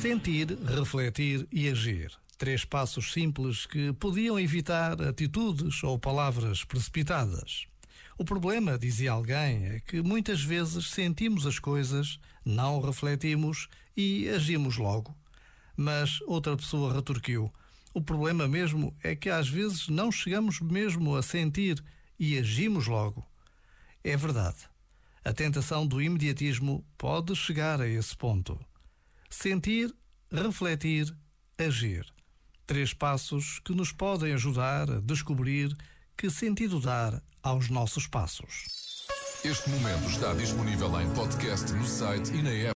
Sentir, refletir e agir. Três passos simples que podiam evitar atitudes ou palavras precipitadas. O problema, dizia alguém, é que muitas vezes sentimos as coisas, não refletimos e agimos logo. Mas outra pessoa retorquiu: o problema mesmo é que às vezes não chegamos mesmo a sentir e agimos logo. É verdade. A tentação do imediatismo pode chegar a esse ponto. Sentir, refletir, agir. Três passos que nos podem ajudar a descobrir que sentido dar aos nossos passos. Este momento está disponível em podcast no site e na app.